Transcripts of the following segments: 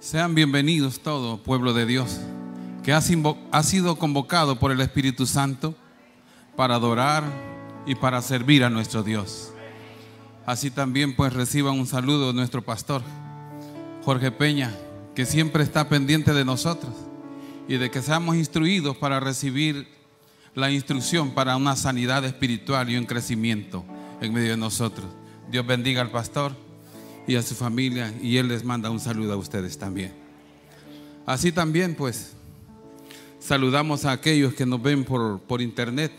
Sean bienvenidos todo pueblo de Dios que ha sido convocado por el Espíritu Santo para adorar y para servir a nuestro Dios. Así también pues reciban un saludo de nuestro pastor Jorge Peña, que siempre está pendiente de nosotros y de que seamos instruidos para recibir la instrucción para una sanidad espiritual y un crecimiento en medio de nosotros. Dios bendiga al pastor y a su familia y él les manda un saludo a ustedes también. Así también pues saludamos a aquellos que nos ven por, por internet,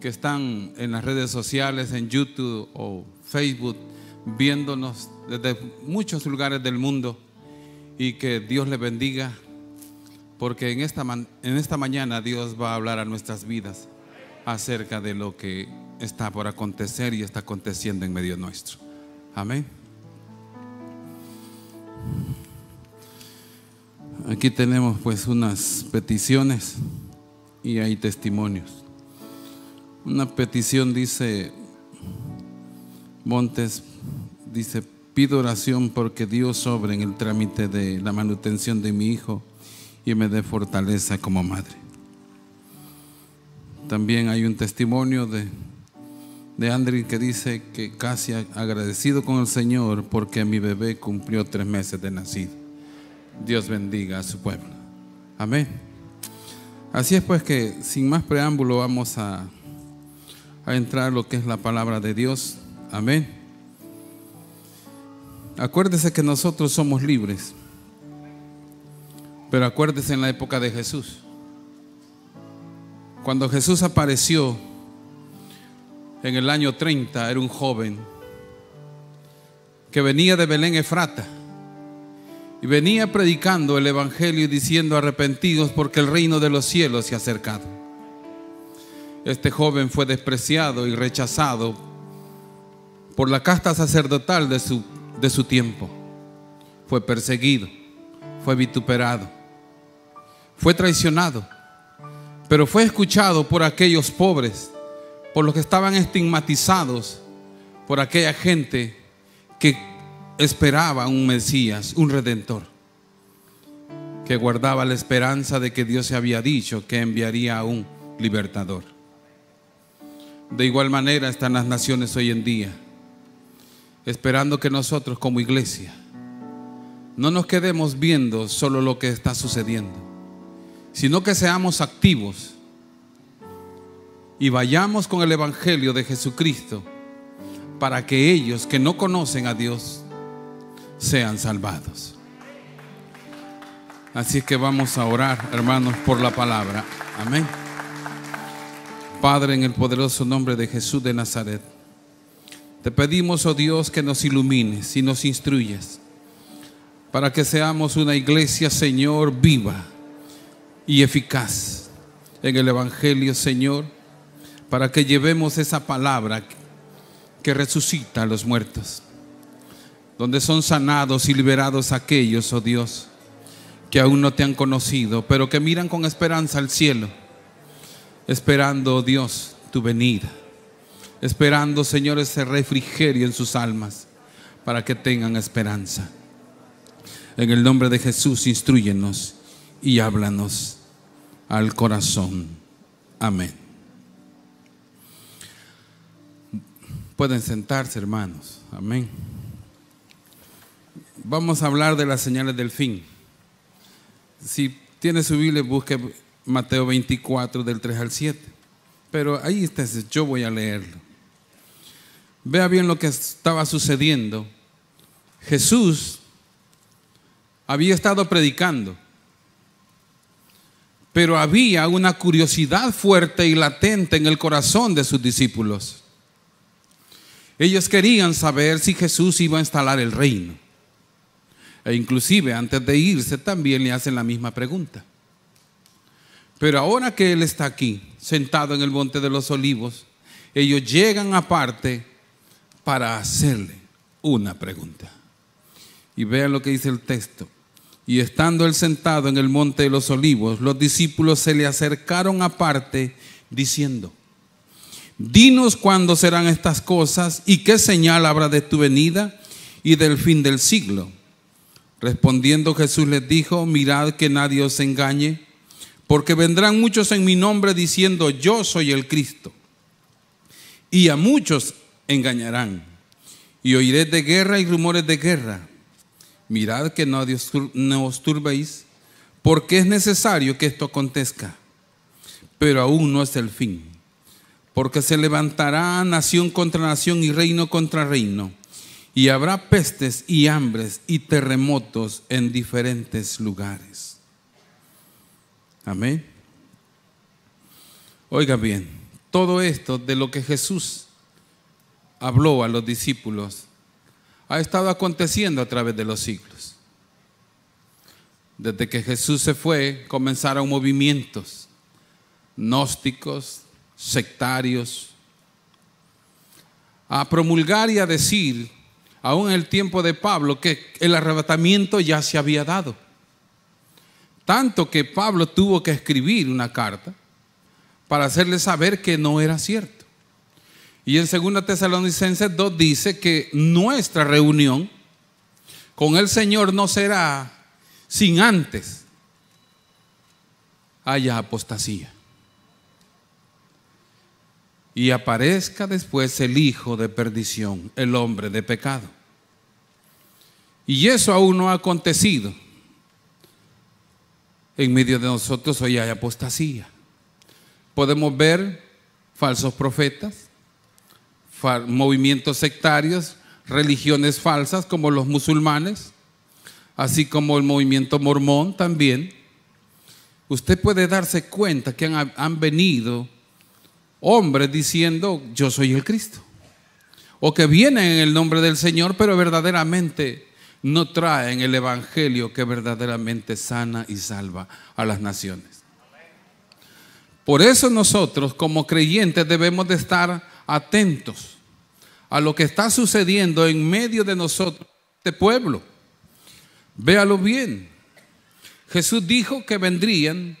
que están en las redes sociales, en YouTube o Facebook, viéndonos desde muchos lugares del mundo y que Dios les bendiga, porque en esta, en esta mañana Dios va a hablar a nuestras vidas acerca de lo que está por acontecer y está aconteciendo en medio nuestro. Amén. Aquí tenemos pues unas peticiones y hay testimonios. Una petición dice, Montes, dice, pido oración porque Dios sobre en el trámite de la manutención de mi hijo y me dé fortaleza como madre. También hay un testimonio de, de Andri que dice que casi agradecido con el Señor porque mi bebé cumplió tres meses de nacido. Dios bendiga a su pueblo. Amén. Así es pues que sin más preámbulo vamos a, a entrar lo que es la palabra de Dios. Amén. Acuérdese que nosotros somos libres. Pero acuérdese en la época de Jesús. Cuando Jesús apareció en el año 30, era un joven que venía de Belén Efrata y venía predicando el Evangelio y diciendo arrepentidos porque el reino de los cielos se ha acercado. Este joven fue despreciado y rechazado por la casta sacerdotal de su, de su tiempo. Fue perseguido, fue vituperado, fue traicionado, pero fue escuchado por aquellos pobres, por los que estaban estigmatizados, por aquella gente que esperaba un Mesías, un redentor, que guardaba la esperanza de que Dios se había dicho que enviaría a un libertador. De igual manera están las naciones hoy en día, esperando que nosotros como iglesia no nos quedemos viendo solo lo que está sucediendo, sino que seamos activos y vayamos con el Evangelio de Jesucristo para que ellos que no conocen a Dios sean salvados. Así que vamos a orar, hermanos, por la palabra. Amén. Padre, en el poderoso nombre de Jesús de Nazaret, te pedimos, oh Dios, que nos ilumines y nos instruyes para que seamos una iglesia, Señor, viva y eficaz en el Evangelio, Señor, para que llevemos esa palabra que resucita a los muertos donde son sanados y liberados aquellos, oh Dios, que aún no te han conocido, pero que miran con esperanza al cielo, esperando, oh Dios, tu venida, esperando, Señor, ese refrigerio en sus almas, para que tengan esperanza. En el nombre de Jesús, instruyenos y háblanos al corazón. Amén. Pueden sentarse, hermanos. Amén vamos a hablar de las señales del fin. Si tiene su Biblia, busque Mateo 24 del 3 al 7. Pero ahí está, yo voy a leerlo. Vea bien lo que estaba sucediendo. Jesús había estado predicando, pero había una curiosidad fuerte y latente en el corazón de sus discípulos. Ellos querían saber si Jesús iba a instalar el reino. E inclusive antes de irse también le hacen la misma pregunta. Pero ahora que Él está aquí, sentado en el monte de los olivos, ellos llegan aparte para hacerle una pregunta. Y vean lo que dice el texto. Y estando Él sentado en el monte de los olivos, los discípulos se le acercaron aparte diciendo, Dinos cuándo serán estas cosas y qué señal habrá de tu venida y del fin del siglo. Respondiendo Jesús les dijo, mirad que nadie os engañe, porque vendrán muchos en mi nombre diciendo, yo soy el Cristo. Y a muchos engañarán. Y oiréis de guerra y rumores de guerra. Mirad que no os turbéis, porque es necesario que esto acontezca. Pero aún no es el fin, porque se levantará nación contra nación y reino contra reino y habrá pestes y hambres y terremotos en diferentes lugares. Amén. Oiga bien, todo esto de lo que Jesús habló a los discípulos ha estado aconteciendo a través de los siglos. Desde que Jesús se fue, comenzaron movimientos gnósticos, sectarios, a promulgar y a decir aún en el tiempo de Pablo, que el arrebatamiento ya se había dado. Tanto que Pablo tuvo que escribir una carta para hacerle saber que no era cierto. Y en 2 Tesalonicenses 2 dice que nuestra reunión con el Señor no será sin antes haya apostasía. Y aparezca después el hijo de perdición, el hombre de pecado. Y eso aún no ha acontecido. En medio de nosotros hoy hay apostasía. Podemos ver falsos profetas, movimientos sectarios, religiones falsas como los musulmanes, así como el movimiento mormón también. Usted puede darse cuenta que han, venido hombres diciendo, yo soy el Cristo. O que vienen en el nombre del Señor, pero verdaderamente no traen el Evangelio que verdaderamente sana y salva a las naciones. Por eso nosotros como creyentes debemos de estar atentos a lo que está sucediendo en medio de nosotros, este pueblo. Véalo bien. Jesús dijo que vendrían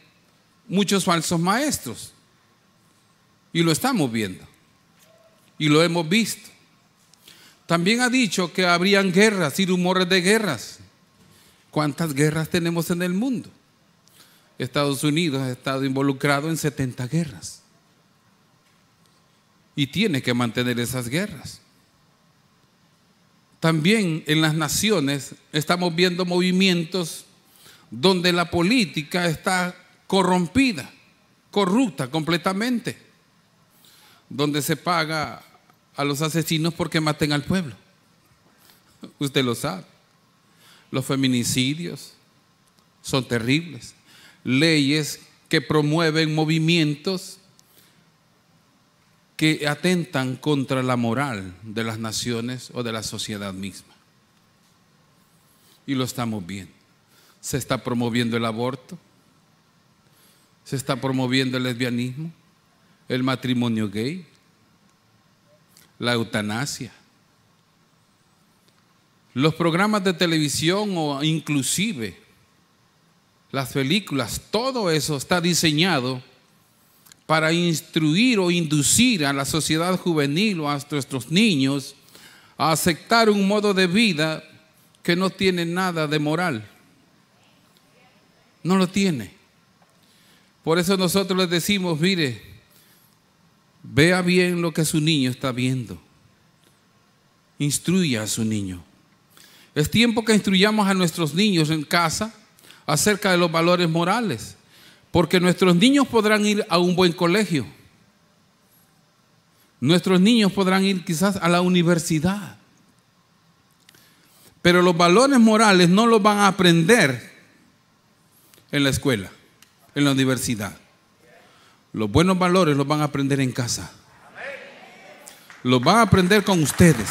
muchos falsos maestros. Y lo estamos viendo. Y lo hemos visto. También ha dicho que habrían guerras y rumores de guerras. ¿Cuántas guerras tenemos en el mundo? Estados Unidos ha estado involucrado en 70 guerras. Y tiene que mantener esas guerras. También en las naciones estamos viendo movimientos donde la política está corrompida, corrupta completamente, donde se paga a los asesinos porque maten al pueblo. Usted lo sabe. Los feminicidios son terribles. Leyes que promueven movimientos que atentan contra la moral de las naciones o de la sociedad misma. Y lo estamos viendo. Se está promoviendo el aborto, se está promoviendo el lesbianismo, el matrimonio gay, la eutanasia. Los programas de televisión o inclusive las películas, todo eso está diseñado para instruir o inducir a la sociedad juvenil o a nuestros niños a aceptar un modo de vida que no tiene nada de moral. No lo tiene. Por eso nosotros les decimos, mire, Vea bien lo que su niño está viendo. Instruya a su niño. Es tiempo que instruyamos a nuestros niños en casa acerca de los valores morales, porque nuestros niños podrán ir a un buen colegio. Nuestros niños podrán ir quizás a la universidad. Pero los valores morales no los van a aprender en la escuela, en la universidad. Los buenos valores los van a aprender en casa. Los van a aprender con ustedes,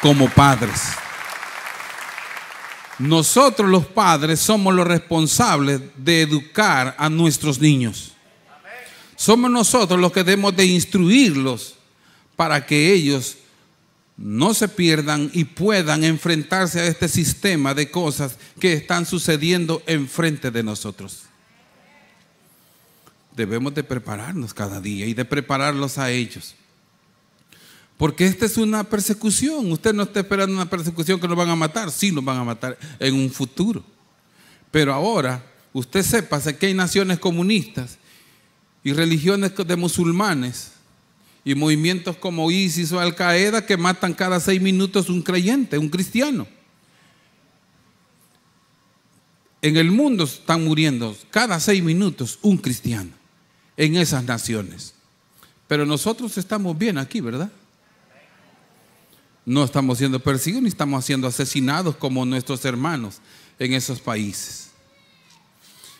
como padres. Nosotros los padres somos los responsables de educar a nuestros niños. Somos nosotros los que debemos de instruirlos para que ellos no se pierdan y puedan enfrentarse a este sistema de cosas que están sucediendo enfrente de nosotros debemos de prepararnos cada día y de prepararlos a ellos. Porque esta es una persecución. Usted no está esperando una persecución que nos van a matar. Sí, nos van a matar en un futuro. Pero ahora, usted sepa que hay naciones comunistas y religiones de musulmanes y movimientos como ISIS o Al Qaeda que matan cada seis minutos un creyente, un cristiano. En el mundo están muriendo cada seis minutos un cristiano en esas naciones. Pero nosotros estamos bien aquí, ¿verdad? No estamos siendo perseguidos ni estamos siendo asesinados como nuestros hermanos en esos países.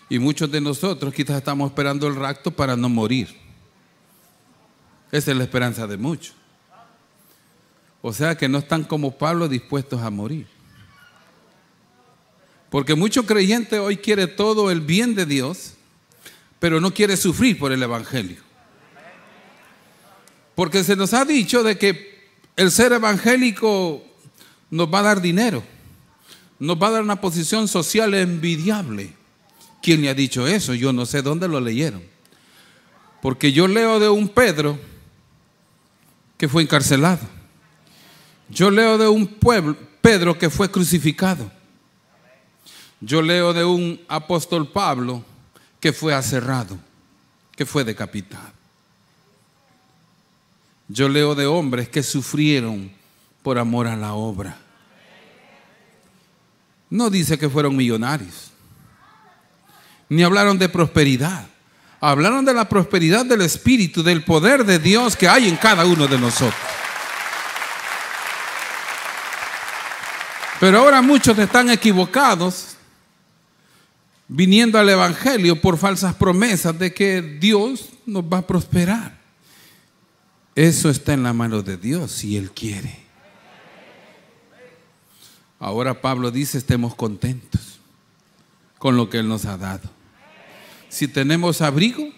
Y muchos de nosotros quizás estamos esperando el rapto para no morir. Esa es la esperanza de muchos. O sea que no están como Pablo dispuestos a morir. Porque mucho creyente hoy quiere todo el bien de Dios, pero no quiere sufrir por el Evangelio. Porque se nos ha dicho de que el ser evangélico nos va a dar dinero, nos va a dar una posición social envidiable. ¿Quién le ha dicho eso? Yo no sé dónde lo leyeron. Porque yo leo de un Pedro que fue encarcelado. Yo leo de un pueblo, Pedro que fue crucificado. Yo leo de un apóstol Pablo que fue aserrado, que fue decapitado. Yo leo de hombres que sufrieron por amor a la obra. No dice que fueron millonarios, ni hablaron de prosperidad. Hablaron de la prosperidad del Espíritu, del poder de Dios que hay en cada uno de nosotros. Pero ahora muchos están equivocados viniendo al Evangelio por falsas promesas de que Dios nos va a prosperar. Eso está en la mano de Dios si Él quiere. Ahora Pablo dice, estemos contentos con lo que Él nos ha dado. Si tenemos abrigo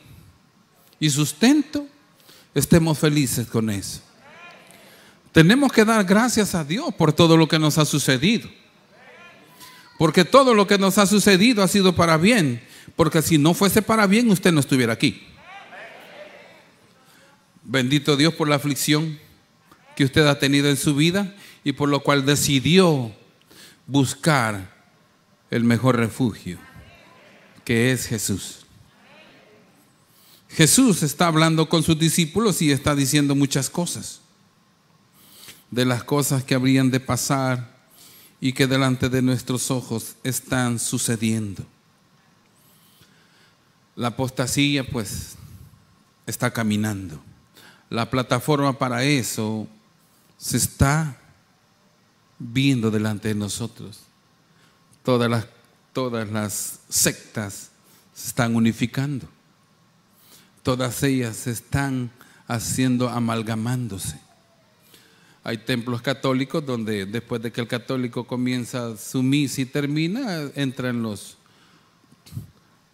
y sustento, estemos felices con eso. Tenemos que dar gracias a Dios por todo lo que nos ha sucedido. Porque todo lo que nos ha sucedido ha sido para bien. Porque si no fuese para bien, usted no estuviera aquí. Bendito Dios por la aflicción que usted ha tenido en su vida y por lo cual decidió buscar el mejor refugio, que es Jesús. Jesús está hablando con sus discípulos y está diciendo muchas cosas, de las cosas que habrían de pasar y que delante de nuestros ojos están sucediendo. La apostasía pues está caminando la plataforma para eso se está viendo delante de nosotros. Todas las, sectas se están unificando. Todas ellas se están haciendo amalgamándose. Hay templos católicos donde después de que el católico comienza su misa y termina, entran los,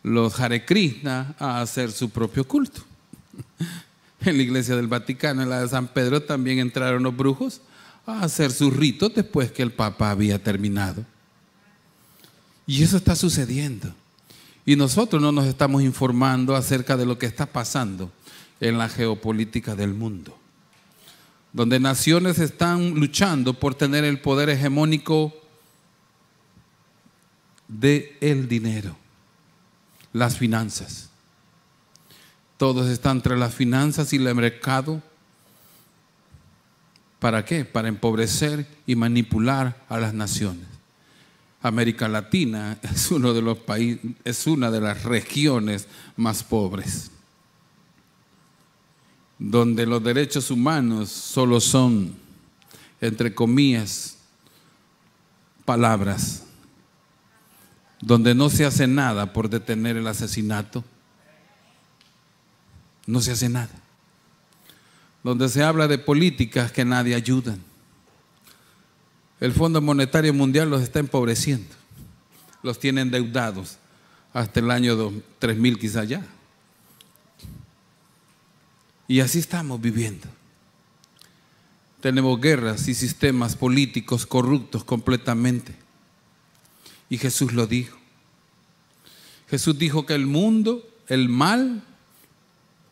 los Hare Krishna a hacer su propio culto. En la iglesia del Vaticano, en la de San Pedro, también entraron los brujos a hacer sus ritos después que el Papa había terminado. Y eso está sucediendo. Y nosotros no nos estamos informando acerca de lo que está pasando en la geopolítica del mundo, donde naciones están luchando por tener el poder hegemónico de el dinero, las finanzas. Todos están entre las finanzas y el mercado. ¿Para qué? Para empobrecer y manipular a las naciones. América Latina es uno de los países, es una de las regiones más pobres, donde los derechos humanos solo son, entre comillas, palabras, donde no se hace nada por detener el asesinato, no se hace nada. Donde se habla de políticas que nadie ayudan. El Fondo Monetario Mundial los está empobreciendo. Los tiene endeudados hasta el año 3000 quizá ya. Y así estamos viviendo. Tenemos guerras y sistemas políticos corruptos completamente. Y Jesús lo dijo. Jesús dijo que el mundo, el mal,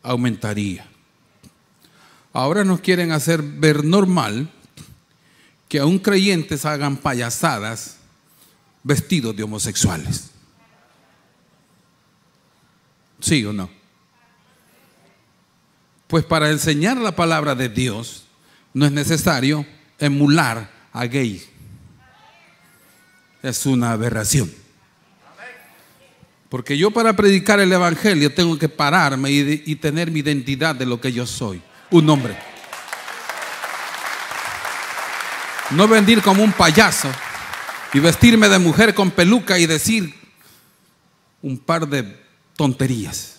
aumentaría. Ahora nos quieren hacer ver normal que aún creyentes hagan payasadas vestidos de homosexuales. ¿Sí o no? Pues para enseñar la palabra de Dios no es necesario emular a gay. Es una aberración. Porque yo para predicar el Evangelio tengo que pararme y, tener mi identidad de lo que yo soy. Un hombre. No venir como un payaso y vestirme de mujer con peluca y decir un par de tonterías.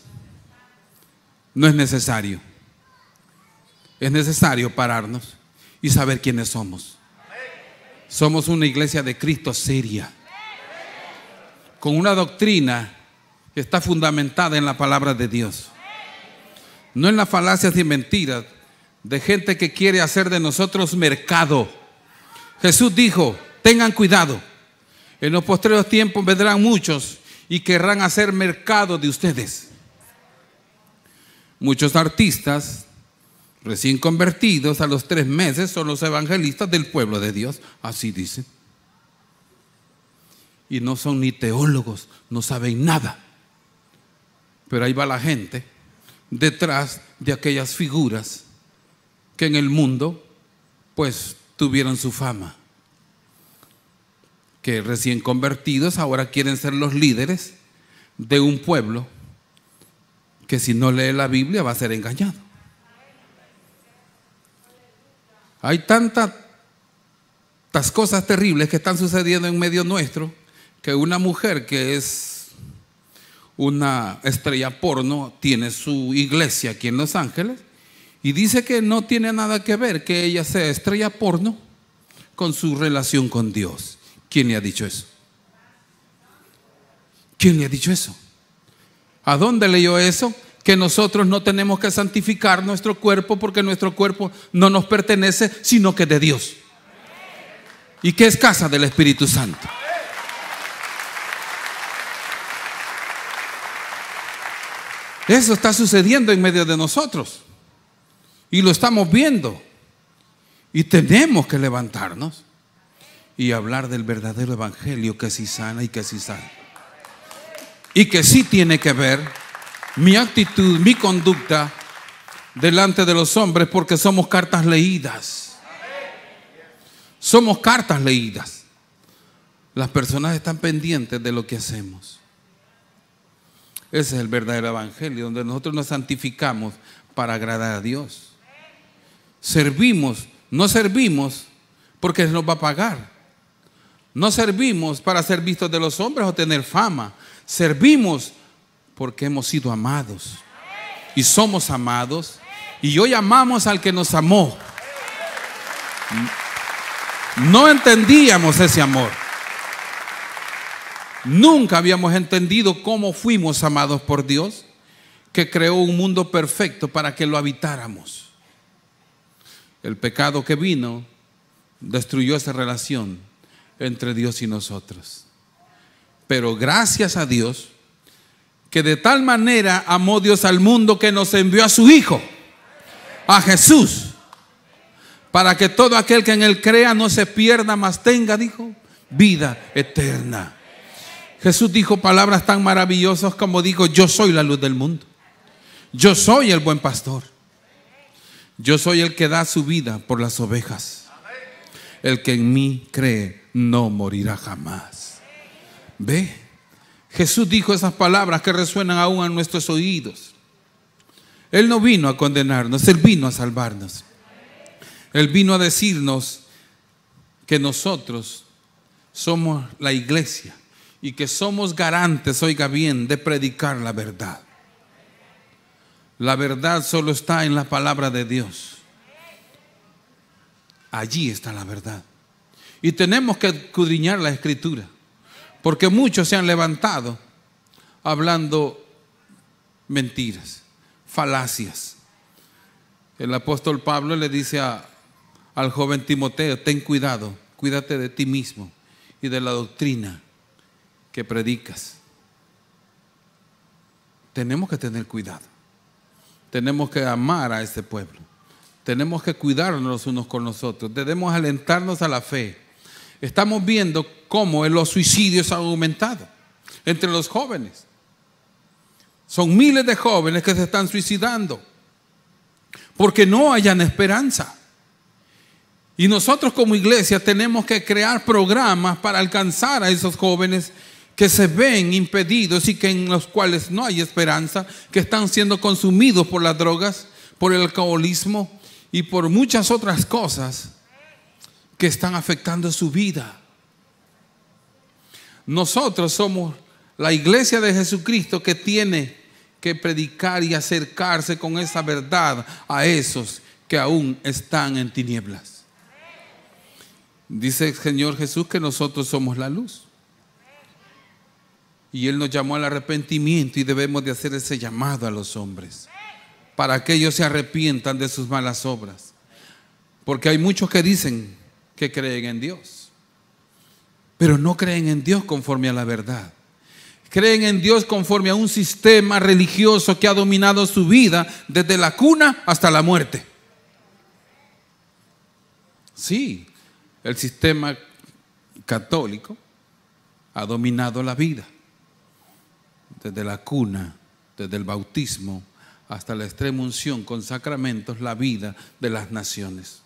No es necesario. Es necesario pararnos y saber quiénes somos. Somos una iglesia de Cristo seria, con una doctrina que está fundamentada en la palabra de Dios. No en las falacias y mentiras de gente que quiere hacer de nosotros mercado. Jesús dijo, tengan cuidado. En los postreros tiempos vendrán muchos y querrán hacer mercado de ustedes. Muchos artistas recién convertidos a los tres meses son los evangelistas del pueblo de Dios. Así dicen. Y no son ni teólogos, no saben nada. Pero ahí va la gente detrás de aquellas figuras que en el mundo pues tuvieron su fama. Que recién convertidos ahora quieren ser los líderes de un pueblo que si no lee la Biblia va a ser engañado. Hay tantas cosas terribles que están sucediendo en medio nuestro que una mujer que es una estrella porno tiene su iglesia aquí en Los Ángeles y dice que no tiene nada que ver que ella sea estrella porno con su relación con Dios. ¿Quién le ha dicho eso? ¿Quién le ha dicho eso? ¿A dónde leyó eso? Que nosotros no tenemos que santificar nuestro cuerpo porque nuestro cuerpo no nos pertenece, sino que de Dios. Y que es casa del Espíritu Santo. Eso está sucediendo en medio de nosotros. Y lo estamos viendo. Y tenemos que levantarnos y hablar del verdadero evangelio que sí sana y que sí sana. Y que sí tiene que ver mi actitud, mi conducta delante de los hombres porque somos cartas leídas. Somos cartas leídas. Las personas están pendientes de lo que hacemos. Ese es el verdadero evangelio, donde nosotros nos santificamos para agradar a Dios. Servimos, no servimos porque nos va a pagar. No servimos para ser vistos de los hombres o tener fama. Servimos porque hemos sido amados. Y somos amados. Y hoy amamos al que nos amó. No entendíamos ese amor. Nunca habíamos entendido cómo fuimos amados por Dios, que creó un mundo perfecto para que lo habitáramos. El pecado que vino destruyó esa relación entre Dios y nosotros. Pero gracias a Dios, que de tal manera amó Dios al mundo que nos envió a su Hijo, a Jesús, para que todo aquel que en él crea no se pierda, mas tenga, dijo, vida eterna. Jesús dijo palabras tan maravillosas como dijo, yo soy la luz del mundo. Yo soy el buen pastor. Yo soy el que da su vida por las ovejas. El que en mí cree no morirá jamás. Ve, Jesús dijo esas palabras que resuenan aún en nuestros oídos. Él no vino a condenarnos, Él vino a salvarnos. Él vino a decirnos que nosotros somos la iglesia y que somos garantes, oiga bien, de predicar la verdad. La verdad solo está en la palabra de Dios. Allí está la verdad. Y tenemos que escudriñar la escritura, porque muchos se han levantado hablando mentiras, falacias. El apóstol Pablo le dice al joven Timoteo, ten cuidado, cuídate de ti mismo y de la doctrina que predicas. Tenemos que tener cuidado. Tenemos que amar a este pueblo. tenemos que cuidarnos unos con nosotros, debemos alentarnos a la fe. Estamos viendo cómo los suicidios han aumentado entre los jóvenes. Son miles de jóvenes que se están suicidando porque no hayan esperanza. Y nosotros como iglesia tenemos que crear programas para alcanzar a esos jóvenes que se ven impedidos y que en los cuales no hay esperanza, que están siendo consumidos por las drogas, por el alcoholismo y por muchas otras cosas que están afectando su vida. Nosotros somos la iglesia de Jesucristo que tiene que predicar y acercarse con esa verdad a esos que aún están en tinieblas. Dice el Señor Jesús que nosotros somos la luz. Y Él nos llamó al arrepentimiento y debemos de hacer ese llamado a los hombres para que ellos se arrepientan de sus malas obras. Porque hay muchos que dicen que creen en Dios, pero no creen en Dios conforme a la verdad. Creen en Dios conforme a un sistema religioso que ha dominado su vida desde la cuna hasta la muerte. Sí, el sistema católico ha dominado la vida desde la cuna, desde el bautismo hasta la extrema unción con sacramentos, la vida de las naciones.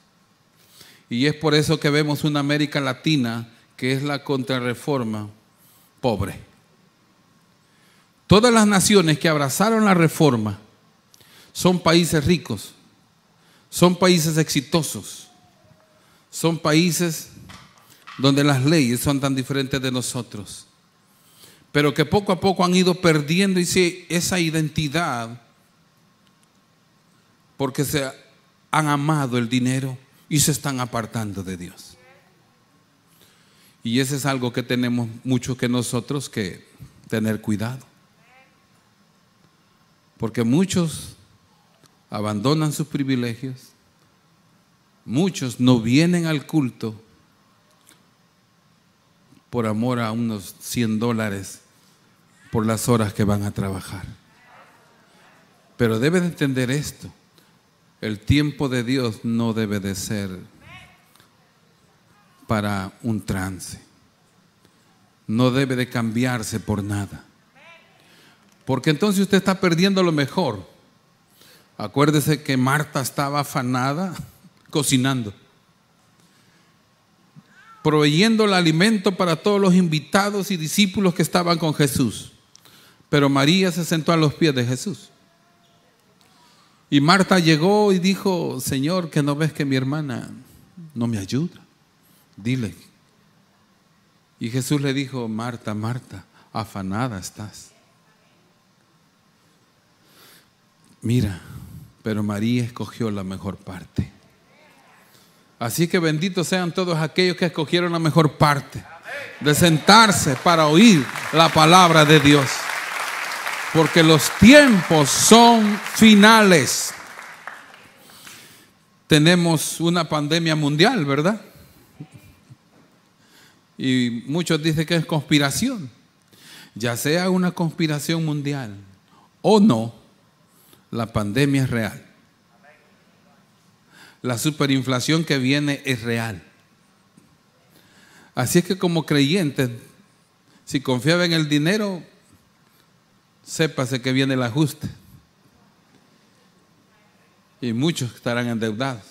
Y es por eso que vemos una América Latina que es la contrarreforma pobre. Todas las naciones que abrazaron la reforma son países ricos, son países exitosos, son países donde las leyes son tan diferentes de nosotros pero que poco a poco han ido perdiendo esa identidad porque se han amado el dinero y se están apartando de Dios. Y ese es algo que tenemos mucho que nosotros que tener cuidado. Porque muchos abandonan sus privilegios, muchos no vienen al culto por amor a unos 100 dólares por las horas que van a trabajar. Pero debe de entender esto. El tiempo de Dios no debe de ser para un trance. No debe de cambiarse por nada. Porque entonces usted está perdiendo lo mejor. Acuérdese que Marta estaba afanada cocinando, proveyendo el alimento para todos los invitados y discípulos que estaban con Jesús. Pero María se sentó a los pies de Jesús. Y Marta llegó y dijo, Señor, que no ves que mi hermana no me ayuda. Dile. Y Jesús le dijo, Marta, Marta, afanada estás. Mira, pero María escogió la mejor parte. Así que benditos sean todos aquellos que escogieron la mejor parte de sentarse para oír la palabra de Dios porque los tiempos son finales. Tenemos una pandemia mundial, ¿verdad? Y muchos dicen que es conspiración. Ya sea una conspiración mundial o no, la pandemia es real. La superinflación que viene es real. Así es que como creyentes, si confiaba en el dinero, sépase que viene el ajuste. Y muchos estarán endeudados.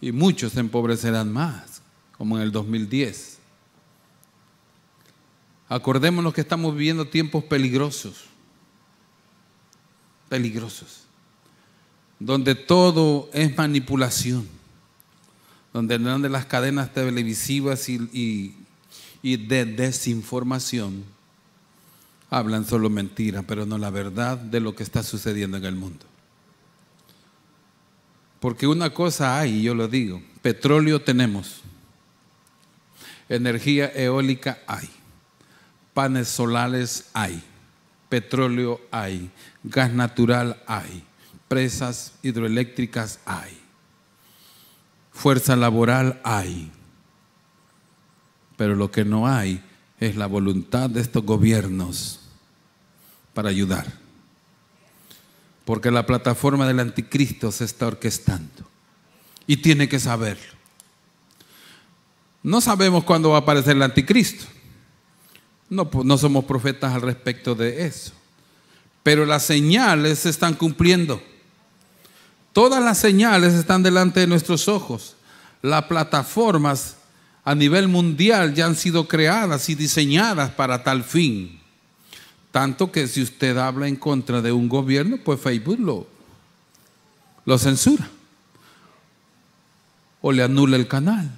Y muchos se empobrecerán más, como en el 2010. Acordémonos que estamos viviendo tiempos peligrosos. Peligrosos. Donde todo es manipulación. Donde, donde las cadenas televisivas y, y de desinformación hablan solo mentira, pero no la verdad de lo que está sucediendo en el mundo. Porque una cosa hay, yo lo digo, petróleo tenemos, energía eólica hay, panes solares hay, petróleo hay, gas natural hay, presas hidroeléctricas hay, fuerza laboral hay, pero lo que no hay es la voluntad de estos gobiernos para ayudar. Porque la plataforma del anticristo se está orquestando. Y tiene que saberlo. No sabemos cuándo va a aparecer el anticristo. No, pues, no somos profetas al respecto de eso. Pero las señales se están cumpliendo. Todas las señales están delante de nuestros ojos. Las plataformas a nivel mundial ya han sido creadas y diseñadas para tal fin. Tanto que si usted habla en contra de un gobierno, pues Facebook lo, lo censura o le anula el canal.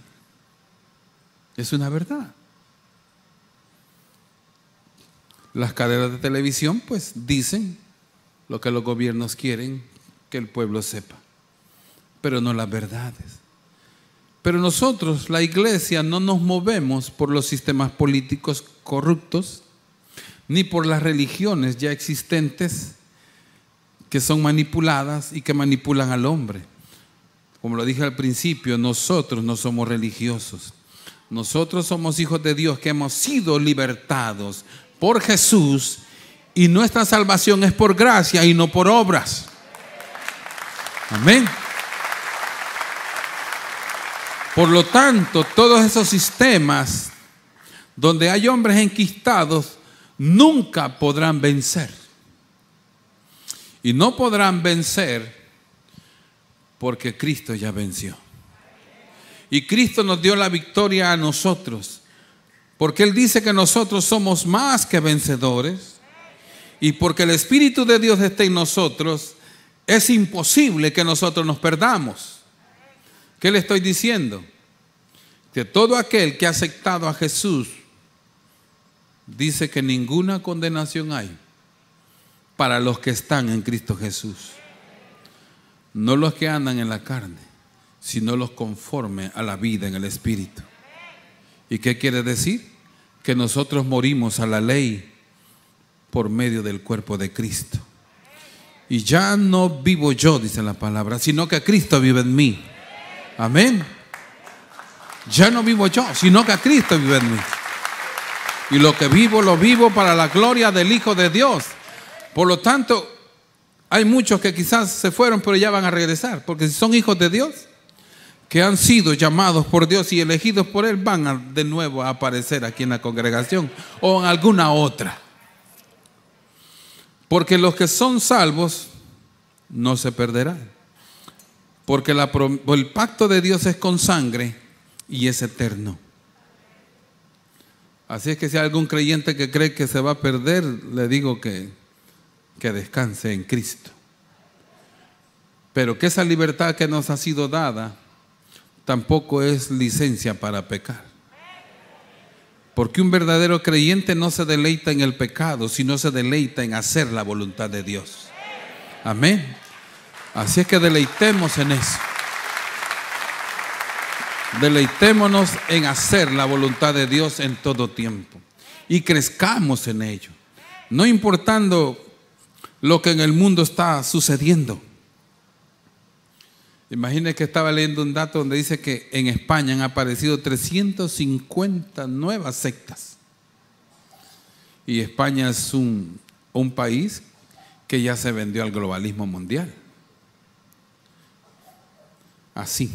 Es una verdad. Las cadenas de televisión pues dicen lo que los gobiernos quieren que el pueblo sepa, pero no las verdades. Pero nosotros, la iglesia, no nos movemos por los sistemas políticos corruptos, ni por las religiones ya existentes que son manipuladas y que manipulan al hombre. Como lo dije al principio, nosotros no somos religiosos. Nosotros somos hijos de Dios que hemos sido libertados por Jesús y nuestra salvación es por gracia y no por obras. Amén. Por lo tanto, todos esos sistemas donde hay hombres enquistados nunca podrán vencer. Y no podrán vencer porque Cristo ya venció. Y Cristo nos dio la victoria a nosotros. Porque Él dice que nosotros somos más que vencedores. Y porque el Espíritu de Dios está en nosotros, es imposible que nosotros nos perdamos. ¿Qué le estoy diciendo? Que todo aquel que ha aceptado a Jesús dice que ninguna condenación hay para los que están en Cristo Jesús. No los que andan en la carne, sino los conforme a la vida en el Espíritu. ¿Y qué quiere decir? Que nosotros morimos a la ley por medio del cuerpo de Cristo. Y ya no vivo yo, dice la palabra, sino que Cristo vive en mí. Amén. Ya no vivo yo, sino que Cristo vive en mí. Y lo que vivo, lo vivo para la gloria del Hijo de Dios. Por lo tanto, hay muchos que quizás se fueron, pero ya van a regresar. Porque si son hijos de Dios, que han sido llamados por Dios y elegidos por Él, van de nuevo a aparecer aquí en la congregación o en alguna otra. Porque los que son salvos no se perderán. Porque el pacto de Dios es con sangre y es eterno. Así es que si hay algún creyente que cree que se va a perder, le digo que, que descanse en Cristo. Pero que esa libertad que nos ha sido dada tampoco es licencia para pecar. Porque un verdadero creyente no se deleita en el pecado, sino se deleita en hacer la voluntad de Dios. Amén. Así es que deleitemos en eso. Deleitémonos en hacer la voluntad de Dios en todo tiempo y crezcamos en ello, no importando lo que en el mundo está sucediendo. Imagine que estaba leyendo un dato donde dice que en España han aparecido 350 nuevas sectas. Y España es un, un país que ya se vendió al globalismo mundial así.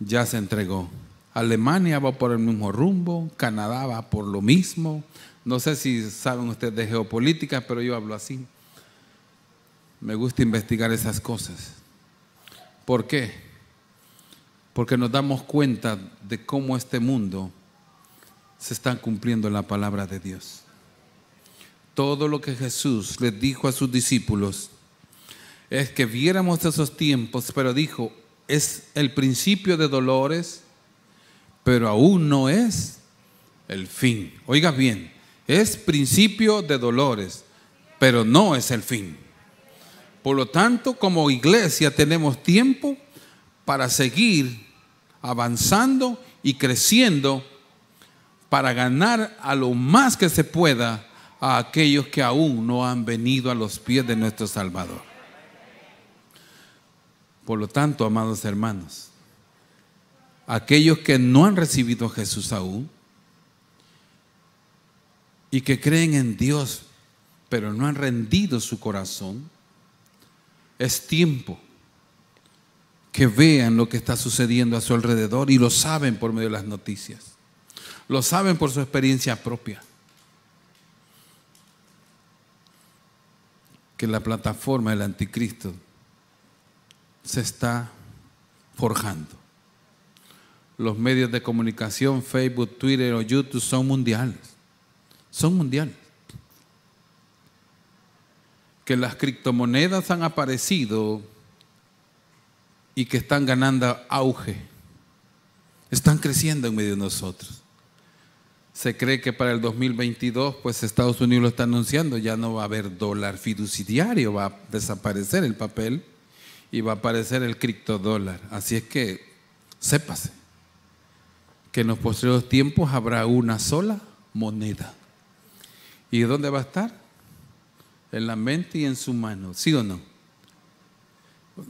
Ya se entregó. Alemania va por el mismo rumbo, Canadá va por lo mismo. No sé si saben ustedes de geopolítica, pero yo hablo así. Me gusta investigar esas cosas. ¿Por qué? Porque nos damos cuenta de cómo este mundo se está cumpliendo la palabra de Dios. Todo lo que Jesús les dijo a sus discípulos es que viéramos esos tiempos, pero dijo, es el principio de dolores, pero aún no es el fin. Oiga bien, es principio de dolores, pero no es el fin. Por lo tanto, como iglesia tenemos tiempo para seguir avanzando y creciendo para ganar a lo más que se pueda a aquellos que aún no han venido a los pies de nuestro Salvador. Por lo tanto, amados hermanos, aquellos que no han recibido a Jesús aún y que creen en Dios, pero no han rendido su corazón, Es tiempo que vean lo que está sucediendo a su alrededor y lo saben por medio de las noticias. Lo saben por su experiencia propia. Que la plataforma del anticristo se está forjando. Los medios de comunicación, Facebook, Twitter o YouTube son mundiales. Son mundiales. Que las criptomonedas han aparecido y que están ganando auge. Están creciendo en medio de nosotros. Se cree que para el 2022, pues Estados Unidos lo está anunciando, ya no va a haber dólar fiduciario, va a desaparecer el papel y va a aparecer el criptodólar. Así es que sépase que en los posteriores tiempos habrá una sola moneda. ¿Y dónde va a estar? En la mente y en su mano, ¿sí o no?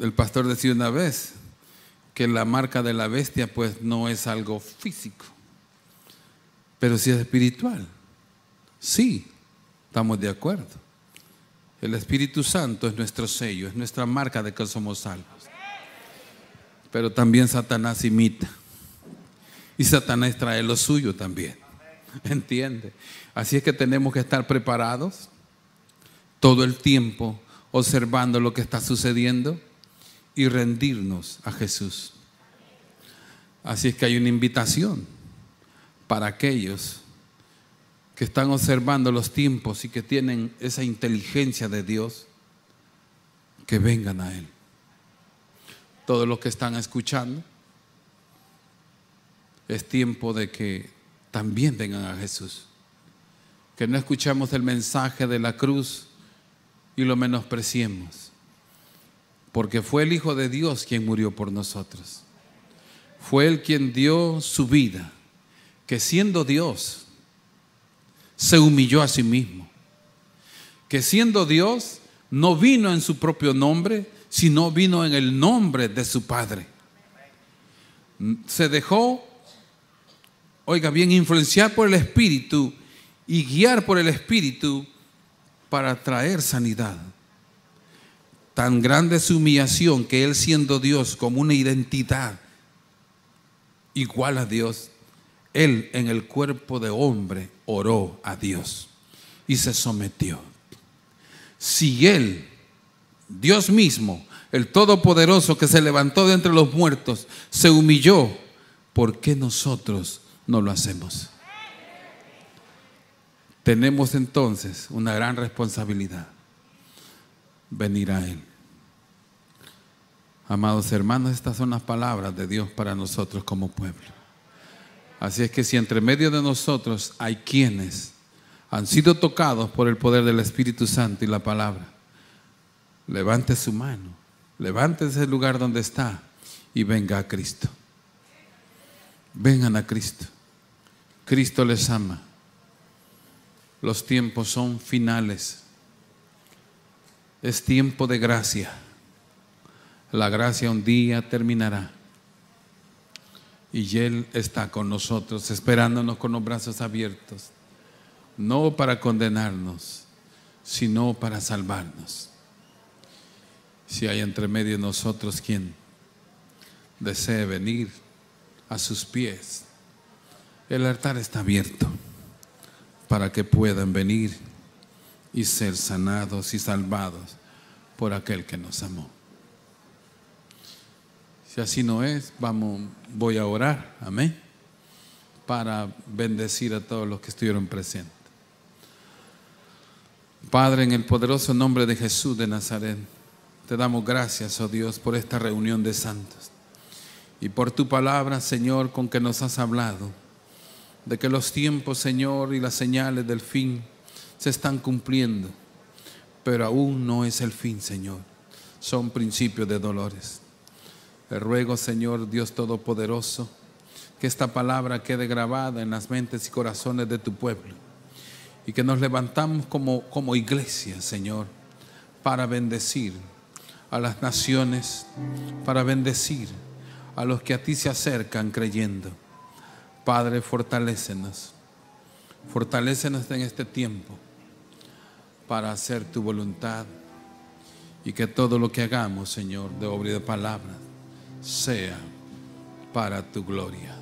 El pastor decía una vez que la marca de la bestia pues no es algo físico, pero sí es espiritual. Sí, estamos de acuerdo. El Espíritu Santo es nuestro sello, es nuestra marca de que somos salvos. Pero también Satanás imita. Y Satanás trae lo suyo también. ¿Entiende? Así es que tenemos que estar preparados todo el tiempo observando lo que está sucediendo y rendirnos a Jesús. Así es que hay una invitación para aquellos que están observando los tiempos y que tienen esa inteligencia de Dios, que vengan a Él. Todos los que están escuchando, es tiempo de que también vengan a Jesús. Que no escuchamos el mensaje de la cruz y lo menospreciemos. Porque fue el Hijo de Dios quien murió por nosotros. Fue Él quien dio su vida, que siendo Dios, se humilló a sí mismo. Que siendo Dios, no vino en su propio nombre, sino vino en el nombre de su Padre. Se dejó, oiga bien, influenciar por el Espíritu y guiar por el Espíritu para traer sanidad. Tan grande su humillación que Él siendo Dios como una identidad igual a Dios, Él en el cuerpo de hombre oró a Dios y se sometió. Si Él, Dios mismo, el Todopoderoso que se levantó de entre los muertos, se humilló, ¿por qué nosotros no lo hacemos? Tenemos entonces una gran responsabilidad, venir a Él. Amados hermanos, estas son las palabras de Dios para nosotros como pueblo. Así es que si entre medio de nosotros hay quienes han sido tocados por el poder del Espíritu Santo y la palabra, levante su mano, levante ese lugar donde está y venga a Cristo. Vengan a Cristo. Cristo les ama. Los tiempos son finales. Es tiempo de gracia. La gracia un día terminará y Él está con nosotros, esperándonos con los brazos abiertos, no para condenarnos, sino para salvarnos. Si hay entre medio de nosotros quien desee venir a sus pies, el altar está abierto para que puedan venir y ser sanados y salvados por aquel que nos amó. Si así no es, vamos, voy a orar, amén, para bendecir a todos los que estuvieron presentes. Padre, en el poderoso nombre de Jesús de Nazaret, te damos gracias, oh Dios, por esta reunión de santos y por tu palabra, Señor, con que nos has hablado, de que los tiempos, Señor, y las señales del fin se están cumpliendo, pero aún no es el fin, Señor, son principios de dolores. Le ruego, Señor Dios Todopoderoso, que esta palabra quede grabada en las mentes y corazones de tu pueblo y que nos levantamos como, como iglesia, Señor, para bendecir a las naciones, para bendecir a los que a ti se acercan creyendo. Padre, fortalécenos, fortalécenos en este tiempo para hacer tu voluntad Y que todo lo que hagamos, Señor, de obra y de palabra, sea para tu gloria.